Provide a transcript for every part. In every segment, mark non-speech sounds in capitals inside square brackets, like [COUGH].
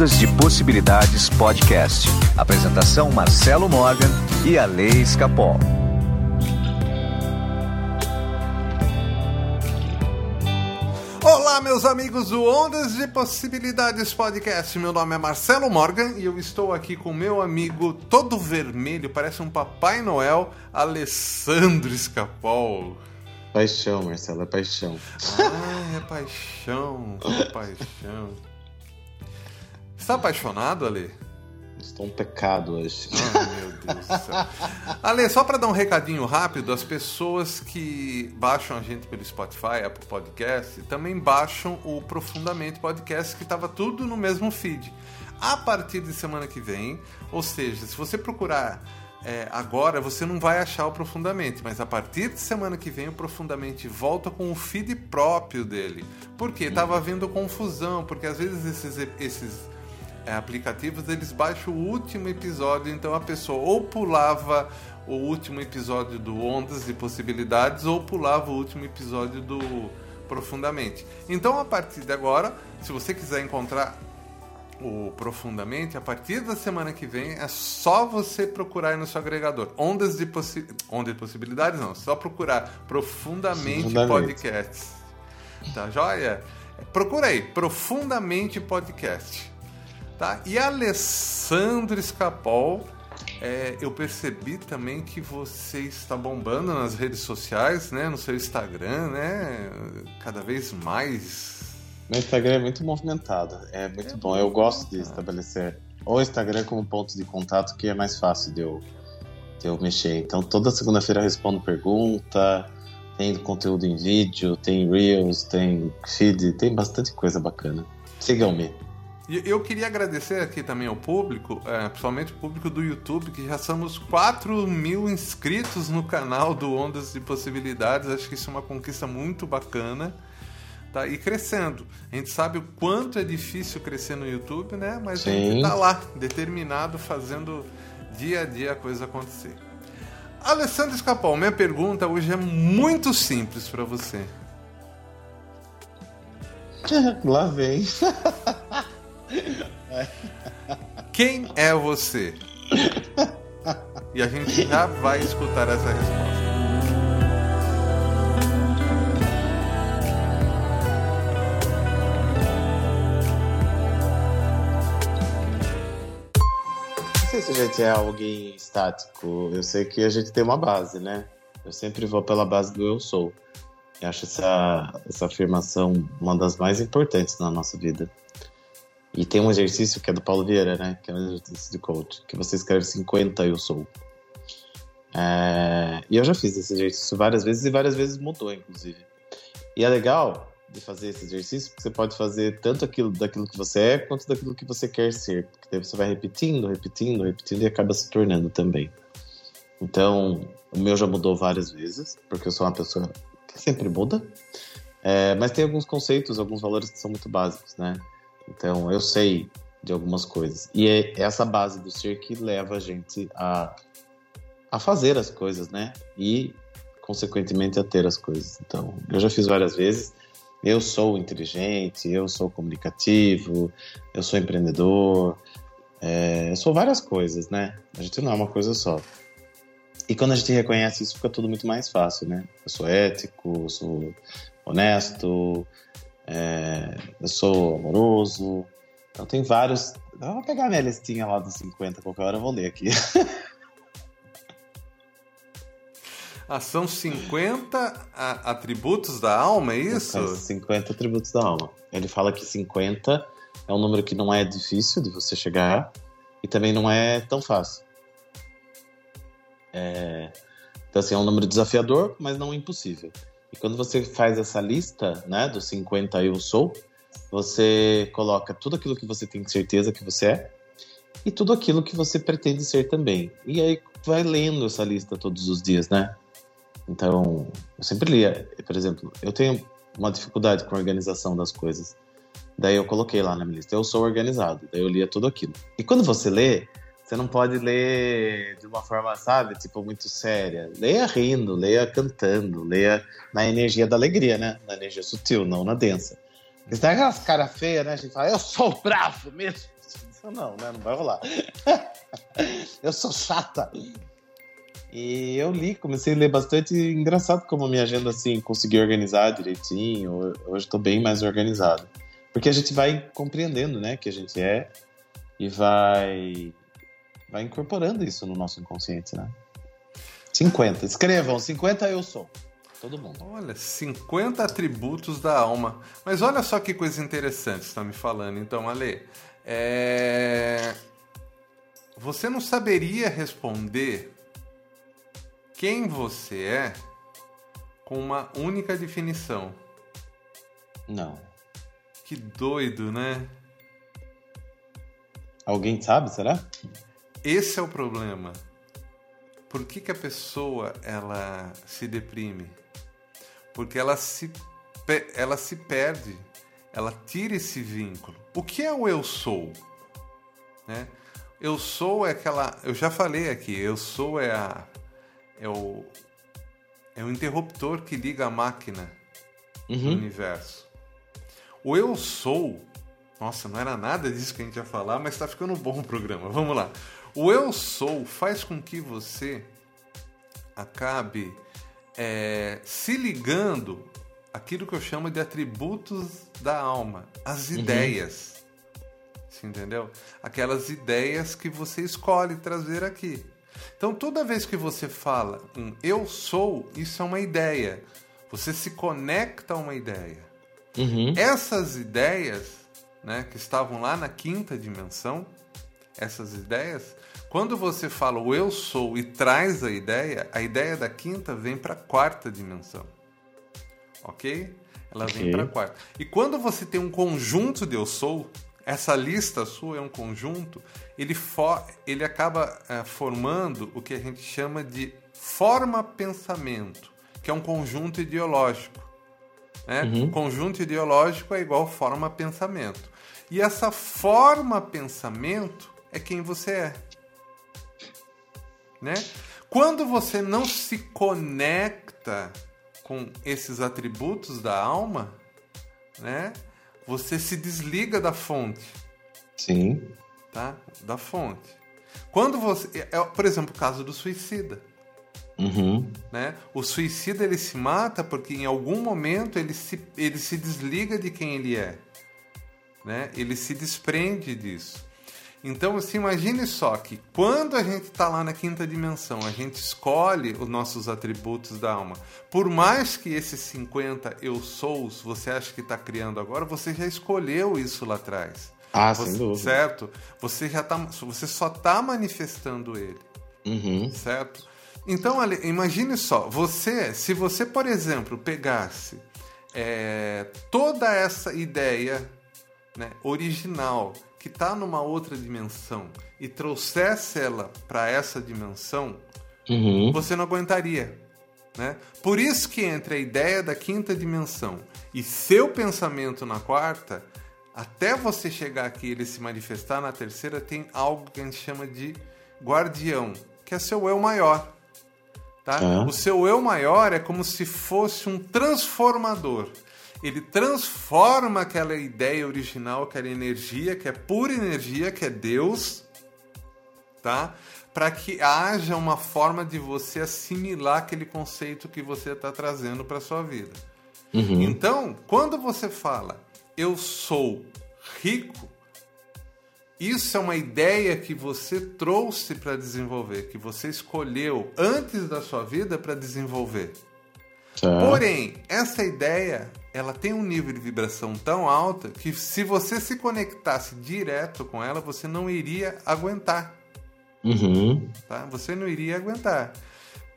Ondas de Possibilidades Podcast. Apresentação Marcelo Morgan e a Lei Escapol. Olá, meus amigos do Ondas de Possibilidades Podcast. Meu nome é Marcelo Morgan e eu estou aqui com meu amigo todo vermelho, parece um Papai Noel, Alessandro Escapol. Paixão, Marcelo, é paixão. Ah, é paixão, é paixão. Está apaixonado, Ale? Estou um pecado hoje. Ai, meu Deus do céu. [LAUGHS] Ale, só para dar um recadinho rápido, as pessoas que baixam a gente pelo Spotify, Apple Podcast, também baixam o Profundamente Podcast, que estava tudo no mesmo feed. A partir de semana que vem, ou seja, se você procurar é, agora, você não vai achar o Profundamente, mas a partir de semana que vem, o Profundamente volta com o feed próprio dele. Por quê? Tava havendo confusão, porque às vezes esses, esses aplicativos eles baixam o último episódio, então a pessoa ou pulava o último episódio do Ondas e Possibilidades ou pulava o último episódio do Profundamente. Então a partir de agora, se você quiser encontrar o Profundamente, a partir da semana que vem é só você procurar aí no seu agregador. Ondas de, possi Ondas de Possibilidades não, só procurar Profundamente, Profundamente. Podcasts. Tá joia? Procura aí, Profundamente Podcast. Tá? E Alessandro Escapol, é, eu percebi também que você está bombando nas redes sociais, né? No seu Instagram, né? Cada vez mais. Meu Instagram é muito movimentado, é muito é bom. Eu gosto de estabelecer o Instagram como ponto de contato, que é mais fácil de eu, de eu mexer. Então, toda segunda-feira eu respondo pergunta, tem conteúdo em vídeo, tem Reels, tem feed, tem bastante coisa bacana. Sigam-me. E eu queria agradecer aqui também ao público, é, principalmente o público do YouTube, que já somos 4 mil inscritos no canal do Ondas de Possibilidades. Acho que isso é uma conquista muito bacana. Tá? E crescendo. A gente sabe o quanto é difícil crescer no YouTube, né? Mas Sim. a gente tá lá, determinado, fazendo dia a dia a coisa acontecer. Alessandro Escapol, minha pergunta hoje é muito simples para você. [LAUGHS] Lá vem. [LAUGHS] Quem é você? E a gente já vai escutar essa resposta. Não sei se a gente é alguém estático. Eu sei que a gente tem uma base, né? Eu sempre vou pela base do eu sou. Eu acho essa, essa afirmação uma das mais importantes na nossa vida. E tem um exercício que é do Paulo Vieira, né? Que é um exercício de coach, que você escreve 50 eu sou. É... E eu já fiz esse exercício várias vezes e várias vezes mudou, inclusive. E é legal de fazer esse exercício porque você pode fazer tanto aquilo daquilo que você é quanto daquilo que você quer ser. Porque daí você vai repetindo, repetindo, repetindo e acaba se tornando também. Então, o meu já mudou várias vezes, porque eu sou uma pessoa que sempre muda. É, mas tem alguns conceitos, alguns valores que são muito básicos, né? Então, eu sei de algumas coisas. E é essa base do ser que leva a gente a, a fazer as coisas, né? E, consequentemente, a ter as coisas. Então, eu já fiz várias vezes. Eu sou inteligente, eu sou comunicativo, eu sou empreendedor, é, eu sou várias coisas, né? A gente não é uma coisa só. E quando a gente reconhece isso, fica tudo muito mais fácil, né? Eu sou ético, eu sou honesto, é, eu sou amoroso. Então tem vários. Eu vou pegar a minha listinha lá dos 50, qualquer hora eu vou ler aqui. Ah, são 50 atributos da alma, é isso? 50 atributos da alma. Ele fala que 50 é um número que não é difícil de você chegar e também não é tão fácil. É... Então, assim, é um número desafiador, mas não impossível. E quando você faz essa lista, né, dos 50 eu sou, você coloca tudo aquilo que você tem certeza que você é e tudo aquilo que você pretende ser também. E aí vai lendo essa lista todos os dias, né? Então, eu sempre lia, por exemplo, eu tenho uma dificuldade com a organização das coisas. Daí eu coloquei lá na minha lista, eu sou organizado. Daí eu lia tudo aquilo. E quando você lê, você não pode ler de uma forma, sabe, tipo, muito séria. Leia rindo, leia cantando, leia na energia da alegria, né? Na energia sutil, não na densa. Isso dá aquelas caras feias, né? A gente fala, eu sou bravo mesmo. Não, né? Não vai rolar. [LAUGHS] eu sou chata. E eu li, comecei a ler bastante. Engraçado como a minha agenda, assim, consegui organizar direitinho. Hoje estou bem mais organizado. Porque a gente vai compreendendo, né, que a gente é e vai, vai incorporando isso no nosso inconsciente, né? 50. Escrevam, 50 eu sou. Todo mundo. Olha, 50 atributos da alma. Mas olha só que coisa interessante você está me falando. Então, Ale, é... você não saberia responder quem você é com uma única definição. Não. Que doido, né? Alguém sabe, será? Esse é o problema. Por que, que a pessoa ela se deprime? Porque ela se, ela se perde, ela tira esse vínculo. O que é o eu sou? Né? Eu sou é aquela. Eu já falei aqui, eu sou é a é o, é o interruptor que liga a máquina uhum. do universo. O eu sou. Nossa, não era nada disso que a gente ia falar, mas está ficando bom o programa. Vamos lá. O eu sou faz com que você acabe é, se ligando aquilo que eu chamo de atributos da alma, as uhum. ideias. Você entendeu? Aquelas ideias que você escolhe trazer aqui. Então, toda vez que você fala um eu sou, isso é uma ideia. Você se conecta a uma ideia. Uhum. Essas ideias, né, que estavam lá na quinta dimensão, essas ideias, quando você fala o eu sou e traz a ideia, a ideia da quinta vem para a quarta dimensão. Ok? Ela okay. vem para a quarta. E quando você tem um conjunto de eu sou, essa lista sua é um conjunto, ele, for, ele acaba é, formando o que a gente chama de forma-pensamento, que é um conjunto ideológico. Né? Uhum. Conjunto ideológico é igual forma-pensamento. E essa forma-pensamento é quem você é. Né? Quando você não se conecta com esses atributos da alma, né? você se desliga da fonte. Sim. Tá? Da fonte. Quando você. É, é, por exemplo, o caso do suicida. Uhum. Né? O suicida ele se mata porque em algum momento ele se, ele se desliga de quem ele é. Né? Ele se desprende disso. Então, assim, imagine só que quando a gente está lá na quinta dimensão, a gente escolhe os nossos atributos da alma. Por mais que esses 50 eu sous você acha que está criando agora, você já escolheu isso lá atrás. Ah, você, sem dúvida. Certo? Você já tá, você só está manifestando ele. Uhum. Certo? Então, imagine só, você, se você, por exemplo, pegasse é, toda essa ideia né, original que está numa outra dimensão e trouxesse ela para essa dimensão, uhum. você não aguentaria. Né? Por isso que entre a ideia da quinta dimensão e seu pensamento na quarta, até você chegar aqui e ele se manifestar na terceira, tem algo que a gente chama de guardião, que é seu eu maior. Tá? Uhum. O seu eu maior é como se fosse um transformador ele transforma aquela ideia original, aquela energia, que é pura energia, que é Deus, tá? Para que haja uma forma de você assimilar aquele conceito que você está trazendo para sua vida. Uhum. Então, quando você fala eu sou rico, isso é uma ideia que você trouxe para desenvolver, que você escolheu antes da sua vida para desenvolver. Tá. Porém, essa ideia ela tem um nível de vibração tão alta que se você se conectasse direto com ela, você não iria aguentar. Uhum. Tá? Você não iria aguentar.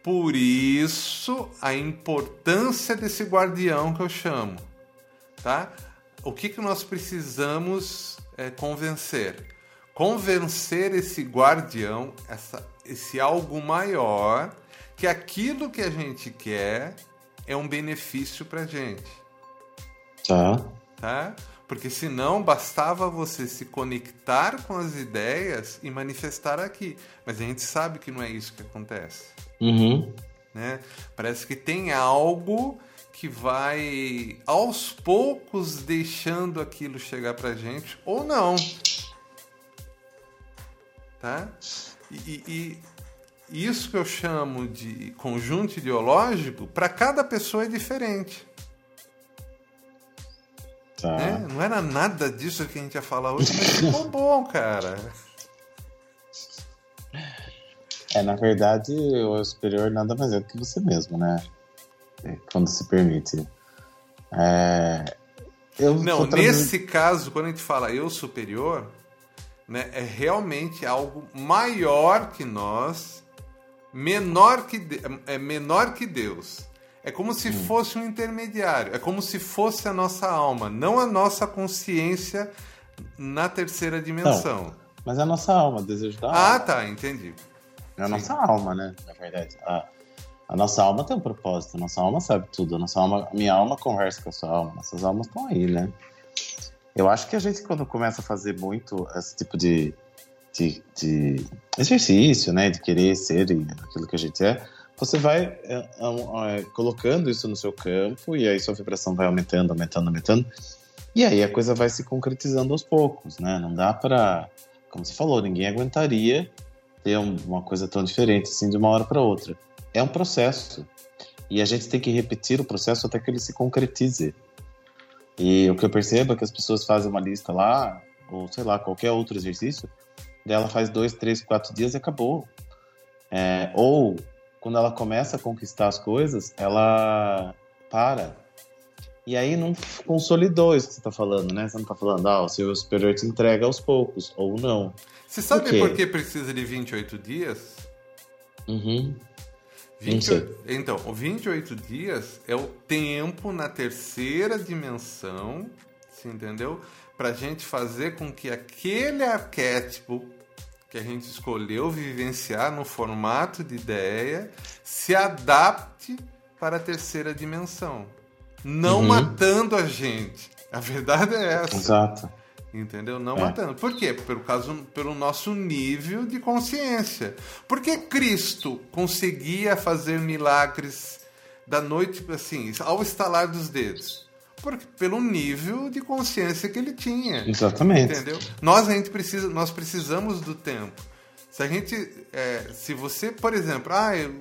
Por isso, a importância desse guardião que eu chamo. Tá? O que, que nós precisamos é, convencer? Convencer esse guardião, essa, esse algo maior, que aquilo que a gente quer é um benefício para gente. Tá. Tá? Porque senão bastava você se conectar com as ideias e manifestar aqui. Mas a gente sabe que não é isso que acontece. Uhum. Né? Parece que tem algo que vai aos poucos deixando aquilo chegar pra gente ou não. Tá? E, e, e isso que eu chamo de conjunto ideológico, para cada pessoa é diferente. Tá. Né? Não era nada disso que a gente ia falar hoje, mas ficou [LAUGHS] bom, cara. É, na verdade, o superior nada mais é do que você mesmo, né? É, quando se permite. É... Eu Não, nesse caso, quando a gente fala eu superior, né, é realmente algo maior que nós, menor que, é menor que Deus. É como se hum. fosse um intermediário, é como se fosse a nossa alma, não a nossa consciência na terceira dimensão. Não, mas é a nossa alma, desejo da Ah, tá, entendi. É a Sim. nossa alma, né? Na verdade. A, a, nossa alma tem um propósito, a nossa alma sabe tudo. A nossa alma, a minha alma conversa com a sua alma, nossas almas estão aí, né? Eu acho que a gente, quando começa a fazer muito esse tipo de, de, de exercício, né? De querer ser aquilo que a gente é, você vai é, é, é, colocando isso no seu campo e aí sua vibração vai aumentando, aumentando, aumentando. E aí a coisa vai se concretizando aos poucos, né? Não dá para, como você falou, ninguém aguentaria ter uma coisa tão diferente assim de uma hora para outra. É um processo e a gente tem que repetir o processo até que ele se concretize. E o que eu percebo é que as pessoas fazem uma lista lá, ou sei lá, qualquer outro exercício, dela faz dois, três, quatro dias e acabou. É, ou quando ela começa a conquistar as coisas, ela para. E aí não consolidou isso que você está falando, né? Você não está falando, ah, o seu superior te entrega aos poucos, ou não. Você sabe por, por que precisa de 28 dias? Uhum. 28, então, 28 dias é o tempo na terceira dimensão, você entendeu? Para a gente fazer com que aquele arquétipo que a gente escolheu vivenciar no formato de ideia se adapte para a terceira dimensão. Não uhum. matando a gente. A verdade é essa. Exato. Entendeu? Não é. matando. Por quê? Pelo, caso, pelo nosso nível de consciência. Por que Cristo conseguia fazer milagres da noite, assim, ao estalar dos dedos? Porque, pelo nível de consciência que ele tinha. Exatamente. Entendeu? Nós, a gente precisa, nós precisamos do tempo. Se a gente. É, se você, por exemplo, ah, eu,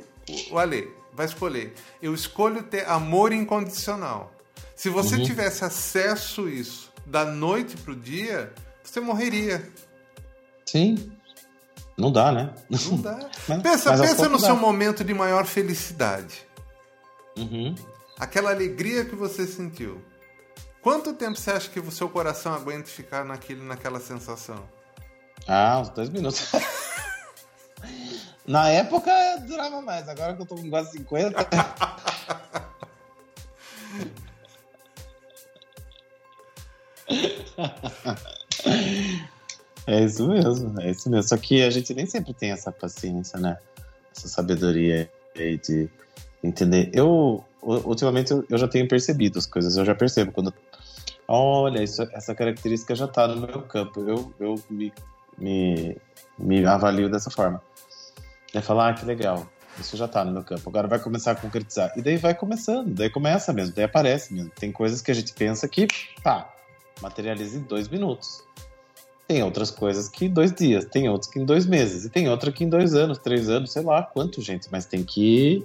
o Ale vai escolher. Eu escolho ter amor incondicional. Se você uhum. tivesse acesso a isso da noite pro dia, você morreria. Sim. Não dá, né? Não dá. [LAUGHS] mas, pensa mas pensa no dá. seu momento de maior felicidade. Uhum. Aquela alegria que você sentiu. Quanto tempo você acha que o seu coração aguenta ficar naquele, naquela sensação? Ah, uns dois minutos. [LAUGHS] Na época durava mais, agora que eu tô com quase 50. É isso mesmo, é isso mesmo. Só que a gente nem sempre tem essa paciência, né? Essa sabedoria de entender. Eu, ultimamente, eu já tenho percebido as coisas. Eu já percebo quando. Olha, isso, essa característica já está no meu campo. Eu, eu me, me, me avalio dessa forma. É falar, ah, que legal. Isso já está no meu campo. Agora vai começar a concretizar. E daí vai começando, daí começa mesmo, daí aparece mesmo. Tem coisas que a gente pensa que, tá, materializa em dois minutos. Tem outras coisas que em dois dias, tem outras que em dois meses, e tem outra que em dois anos, três anos, sei lá quanto, gente, mas tem que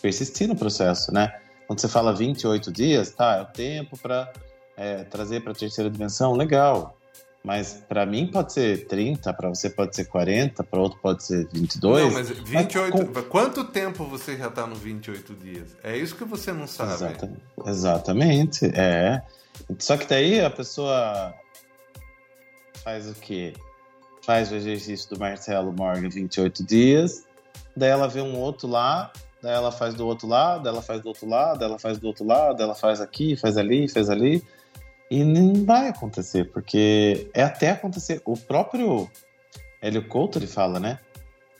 persistir no processo, né? Quando você fala 28 dias, tá, é o tempo para é, trazer para a terceira dimensão, legal. Mas para mim pode ser 30, para você pode ser 40, para outro pode ser 22. Não, mas 28. Mas com... Quanto tempo você já está no 28 dias? É isso que você não sabe. Exatamente. Exatamente. É. Só que daí a pessoa faz o quê? Faz o exercício do Marcelo Morgan 28 dias, daí ela vê um outro lá, daí ela faz do outro lado, ela faz do outro lado, ela faz do outro lado, ela faz aqui, faz ali, faz ali. E não vai acontecer, porque é até acontecer. O próprio Hélio Couto ele fala, né?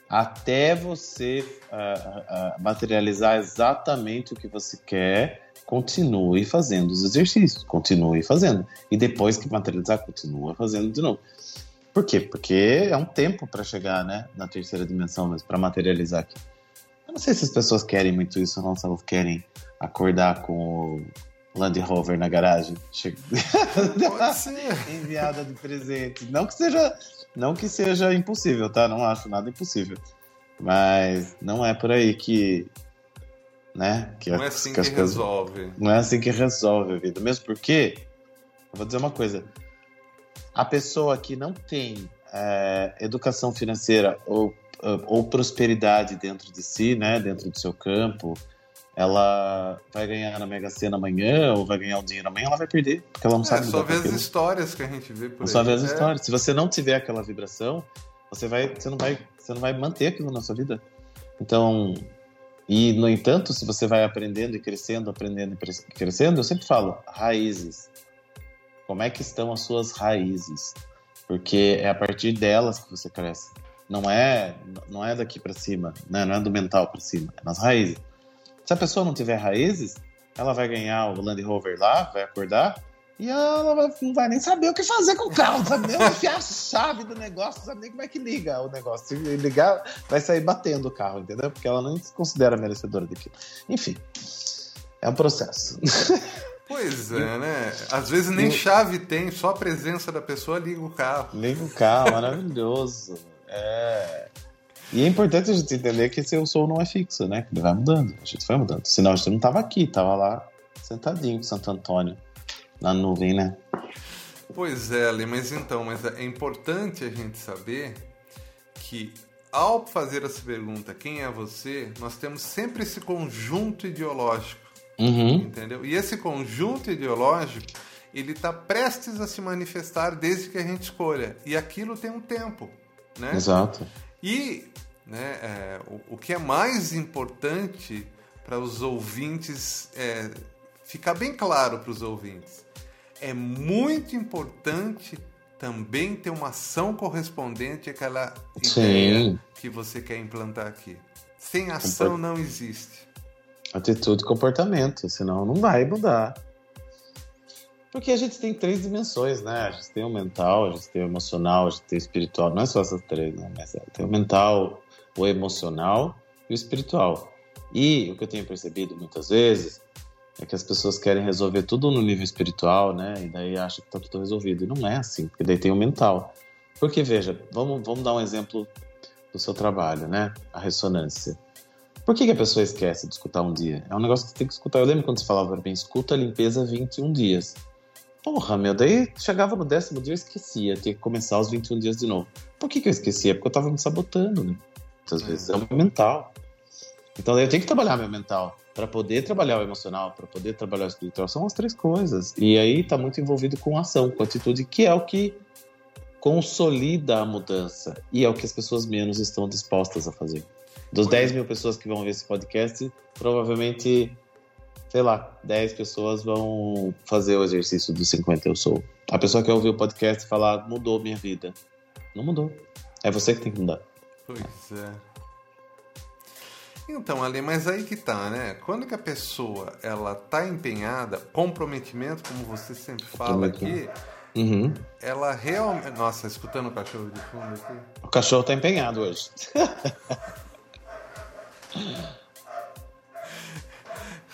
Até você uh, uh, materializar exatamente o que você quer, continue fazendo os exercícios, continue fazendo. E depois que materializar, continua fazendo de novo. Por quê? Porque é um tempo para chegar né, na terceira dimensão mesmo, para materializar aqui. Eu não sei se as pessoas querem muito isso ou não, se elas querem acordar com o Land Rover na garagem. [LAUGHS] Pode [LAUGHS] ser. Enviada de presente. Não que seja, não que seja impossível, tá? Não acho nada impossível. Mas não é por aí que, né? Que não é assim que, que resolve. Coisas, não é assim que resolve a vida. Mesmo porque, eu vou dizer uma coisa: a pessoa que não tem é, educação financeira ou, ou prosperidade dentro de si, né? Dentro do seu campo, ela vai ganhar na Mega Sena amanhã ou vai ganhar o dinheiro amanhã, ela vai perder, porque ela não é, sabe. Só ver as histórias que a gente vê por aí. Só ver as é. histórias. Se você não tiver aquela vibração, você vai, você não vai, você não vai manter aquilo na sua vida. Então, e no entanto, se você vai aprendendo e crescendo, aprendendo e crescendo, eu sempre falo raízes. Como é que estão as suas raízes? Porque é a partir delas que você cresce. Não é, não é daqui para cima, né? Não é do mental para cima, é nas raízes. Se a pessoa não tiver raízes, ela vai ganhar o Land Rover lá, vai acordar e ela vai, não vai nem saber o que fazer com o carro, não sabe nem enfiar a chave do negócio, não sabe nem como é que liga o negócio. Se ligar, vai sair batendo o carro, entendeu? Porque ela não se considera merecedora daquilo. Enfim, é um processo. [LAUGHS] Pois é, né? Às vezes nem chave tem, só a presença da pessoa liga o carro. Liga o carro, maravilhoso. É. E é importante a gente entender que esse eu sou não é fixo, né? Ele vai mudando. A gente vai mudando. Senão a gente não tava aqui, tava lá sentadinho com Santo Antônio, na nuvem, né? Pois é, Ali, mas então, mas é importante a gente saber que ao fazer essa pergunta, quem é você, nós temos sempre esse conjunto ideológico, uhum. entendeu? E esse conjunto ideológico, ele está prestes a se manifestar desde que a gente escolha. E aquilo tem um tempo, né? Exato. E né, é, o, o, que é mais importante para os ouvintes é, ficar bem claro para os ouvintes, é muito importante também ter uma ação correspondente àquela Sim. ideia que você quer implantar aqui. Sem ação não existe. Atitude e comportamento, senão não vai mudar. Porque a gente tem três dimensões, né? A gente tem o mental, a gente tem o emocional, a gente tem o espiritual. Não é só essas três, né? Mas é, tem o mental, o emocional e o espiritual. E o que eu tenho percebido muitas vezes é que as pessoas querem resolver tudo no nível espiritual, né? E daí acham que está tudo resolvido. E não é assim, porque daí tem o mental. Porque, veja, vamos, vamos dar um exemplo do seu trabalho, né? A ressonância. Por que, que, a pessoa esquece de escutar um dia? É um negócio que você tem que escutar. Eu lembro quando você falava mim, escuta a limpeza 21 dias. Porra, meu, daí chegava no décimo dia eu esquecia, tinha que começar os 21 dias de novo. Por que, que eu esquecia? Porque eu tava me sabotando, né? Muitas vezes é o mental. Então daí eu tenho que trabalhar meu mental para poder trabalhar o emocional, para poder trabalhar o espiritual. São as três coisas. E aí tá muito envolvido com ação, com atitude, que é o que consolida a mudança e é o que as pessoas menos estão dispostas a fazer. Dos 10 mil pessoas que vão ver esse podcast, provavelmente sei lá, 10 pessoas vão fazer o exercício dos 50 eu sou. A pessoa que ouvir o podcast falar, mudou minha vida. Não mudou. É você que tem que mudar. Pois é. Então, Ale, mas aí que tá, né? Quando que a pessoa ela tá empenhada, comprometimento, como você sempre fala aqui, uhum. ela realmente. Nossa, escutando o cachorro de fundo aqui. O cachorro tá empenhado hoje. [LAUGHS]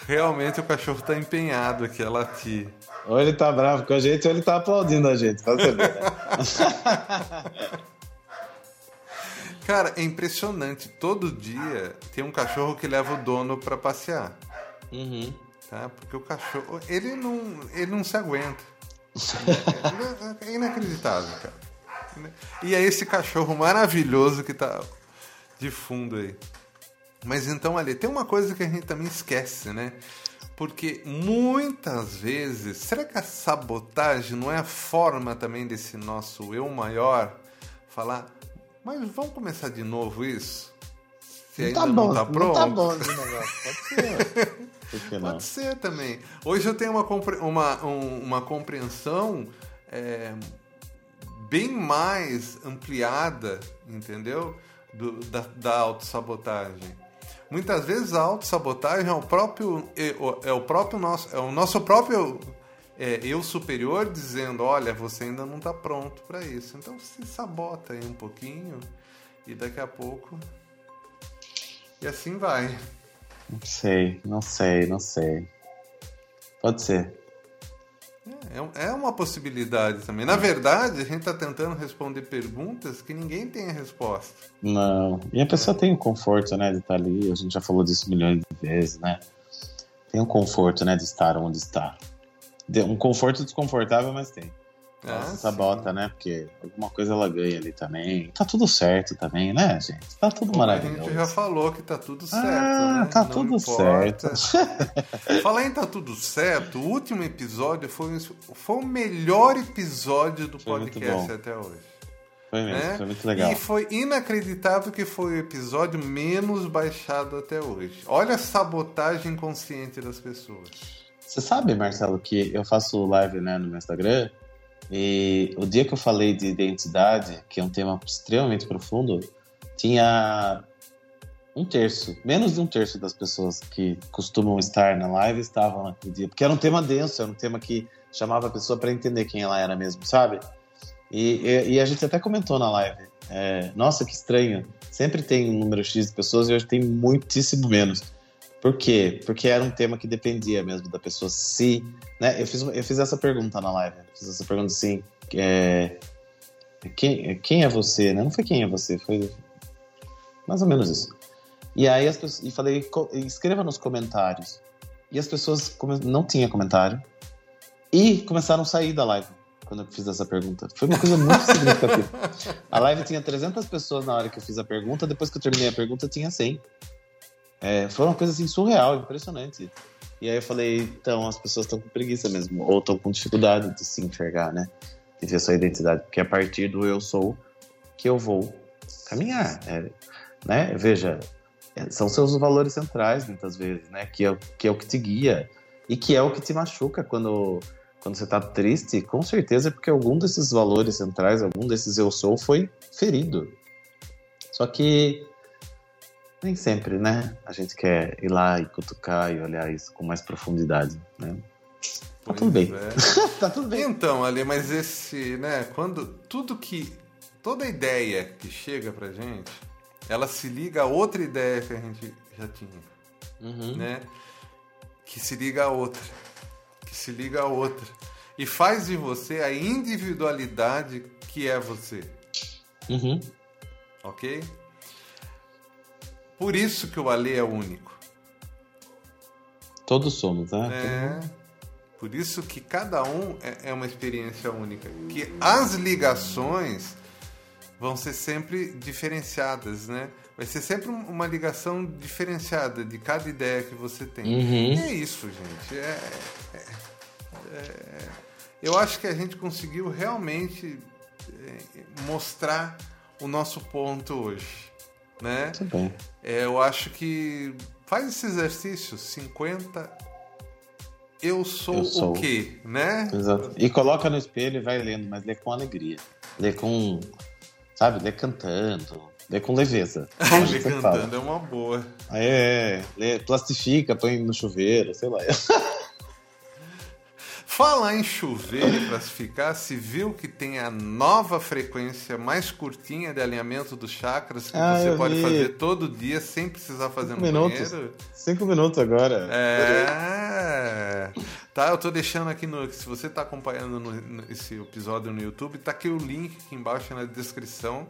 Realmente o cachorro tá empenhado aqui a latir. Ou ele tá bravo com a gente, ou ele tá aplaudindo a gente, pra você ver, né? [LAUGHS] Cara, é impressionante. Todo dia tem um cachorro que leva o dono para passear. Uhum. Tá? Porque o cachorro, ele não, ele não se aguenta. é inacreditável, cara. E é esse cachorro maravilhoso que tá de fundo aí. Mas então, ali, tem uma coisa que a gente também esquece, né? Porque muitas vezes, será que a sabotagem não é a forma também desse nosso eu maior falar, mas vamos começar de novo isso? Se ainda tá bom, não tá pronto. Não tá bom esse negócio, pode ser. [LAUGHS] pode ser também. Hoje eu tenho uma, uma, uma compreensão é, bem mais ampliada, entendeu? Do, da, da autossabotagem. Muitas vezes a autossabotagem é o próprio, é o próprio nosso, é o nosso próprio é, eu superior dizendo, olha, você ainda não está pronto para isso. Então se sabota aí um pouquinho e daqui a pouco e assim vai. Não sei, não sei, não sei. Pode ser. É, é uma possibilidade também. Na verdade, a gente está tentando responder perguntas que ninguém tem a resposta. Não. E a pessoa tem o conforto, né, de estar ali. A gente já falou disso milhões de vezes, né? Tem o conforto, né, de estar onde está. Um conforto desconfortável, mas tem. Ela ah, sabota, né? Porque alguma coisa ela ganha ali também. Tá tudo certo também, né, gente? Tá tudo Pô, maravilhoso. A gente já falou que tá tudo certo. Ah, né? tá Não tudo importa. certo. [LAUGHS] Falar em tá tudo certo, o último episódio foi, foi o melhor episódio do foi podcast até hoje. Foi mesmo, né? foi muito legal. E foi inacreditável que foi o episódio menos baixado até hoje. Olha a sabotagem consciente das pessoas. Você sabe, Marcelo, que eu faço live né, no meu Instagram e o dia que eu falei de identidade, que é um tema extremamente profundo, tinha um terço, menos de um terço das pessoas que costumam estar na live estavam naquele dia, porque era um tema denso, era um tema que chamava a pessoa para entender quem ela era mesmo, sabe? E, e, e a gente até comentou na live, é, nossa, que estranho, sempre tem um número X de pessoas e hoje tem muitíssimo menos. Por quê? Porque era um tema que dependia mesmo da pessoa se. Né? Eu, fiz, eu fiz essa pergunta na live. Fiz essa pergunta assim. É, quem, quem é você? Né? Não foi quem é você, foi mais ou menos isso. E aí as pessoas, e falei, escreva nos comentários. E as pessoas não tinham comentário e começaram a sair da live quando eu fiz essa pergunta. Foi uma coisa muito [LAUGHS] significativa. A live tinha 300 pessoas na hora que eu fiz a pergunta, depois que eu terminei a pergunta tinha 100. É, foi uma coisa assim surreal, impressionante. E aí eu falei, então as pessoas estão com preguiça mesmo, ou estão com dificuldade de se enxergar, né? De ver sua identidade, porque a partir do eu sou que eu vou caminhar, é, né? Veja, é, são seus valores centrais muitas vezes, né? Que é, que é o que te guia e que é o que te machuca quando quando você está triste, com certeza é porque algum desses valores centrais, algum desses eu sou foi ferido. Só que nem sempre, né? A gente quer ir lá e cutucar e olhar isso com mais profundidade, né? Tá tudo bem. É. [LAUGHS] tá tudo bem. Então, Ali, mas esse, né, quando tudo que toda ideia que chega pra gente, ela se liga a outra ideia que a gente já tinha, uhum. né? Que se liga a outra, que se liga a outra e faz de você a individualidade que é você. Uhum. Ok? Por isso que o Alê é único. Todos somos, né? É. Por isso que cada um é, é uma experiência única. Que as ligações vão ser sempre diferenciadas, né? Vai ser sempre uma ligação diferenciada de cada ideia que você tem. Uhum. E é isso, gente. É, é, é, eu acho que a gente conseguiu realmente é, mostrar o nosso ponto hoje né? Muito. É, eu acho que faz esse exercício, 50 eu sou, eu sou, o quê, né? Exato. E coloca no espelho e vai lendo, mas lê com alegria. Lê com, sabe, lê cantando, lê com leveza. [LAUGHS] lê cantando fala. é uma boa. É, lê, plastifica, põe no chuveiro, sei lá. [LAUGHS] Falar em chover e classificar, se viu que tem a nova frequência mais curtinha de alinhamento dos chakras que ah, você pode vi. fazer todo dia sem precisar fazer Cinco no minutos. banheiro? Cinco minutos agora. É. Tá, eu tô deixando aqui no. Se você tá acompanhando no, no, esse episódio no YouTube, tá aqui o link aqui embaixo na descrição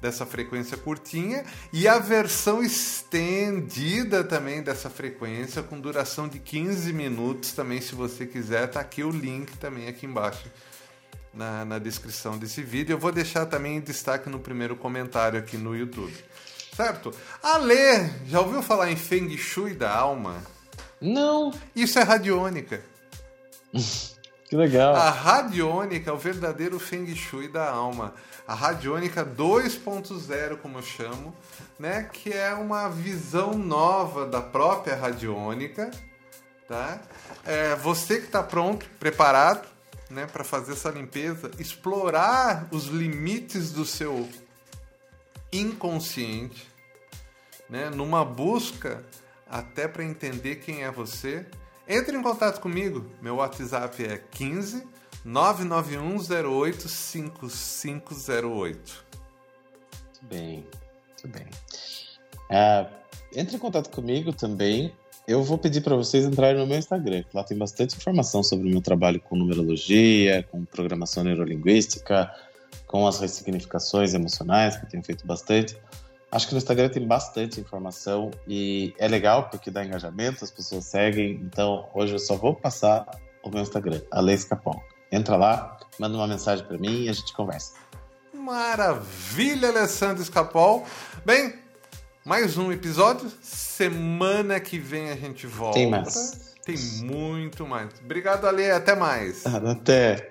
dessa frequência curtinha e a versão estendida também dessa frequência com duração de 15 minutos também se você quiser tá aqui o link também aqui embaixo na, na descrição desse vídeo eu vou deixar também em destaque no primeiro comentário aqui no YouTube certo? Ale, já ouviu falar em Feng Shui da alma? Não. Isso é radiônica. [LAUGHS] que legal. A radiônica é o verdadeiro Feng Shui da alma a radiônica 2.0, como eu chamo, né, que é uma visão nova da própria radiônica, tá? É, você que está pronto, preparado, né, para fazer essa limpeza, explorar os limites do seu inconsciente, né, numa busca até para entender quem é você. Entre em contato comigo, meu WhatsApp é 15 991085508. Muito bem, muito bem. É, entre em contato comigo também. Eu vou pedir para vocês entrarem no meu Instagram, lá tem bastante informação sobre o meu trabalho com numerologia, com programação neurolinguística, com as ressignificações emocionais, que eu tenho feito bastante. Acho que no Instagram tem bastante informação e é legal porque dá engajamento, as pessoas seguem. Então, hoje eu só vou passar o meu Instagram, Alex Capão. Entra lá, manda uma mensagem para mim e a gente conversa. Maravilha, Alessandro Escapol. Bem, mais um episódio. Semana que vem a gente volta. Tem mais. Tem muito mais. Obrigado, Ale. Até mais. Até.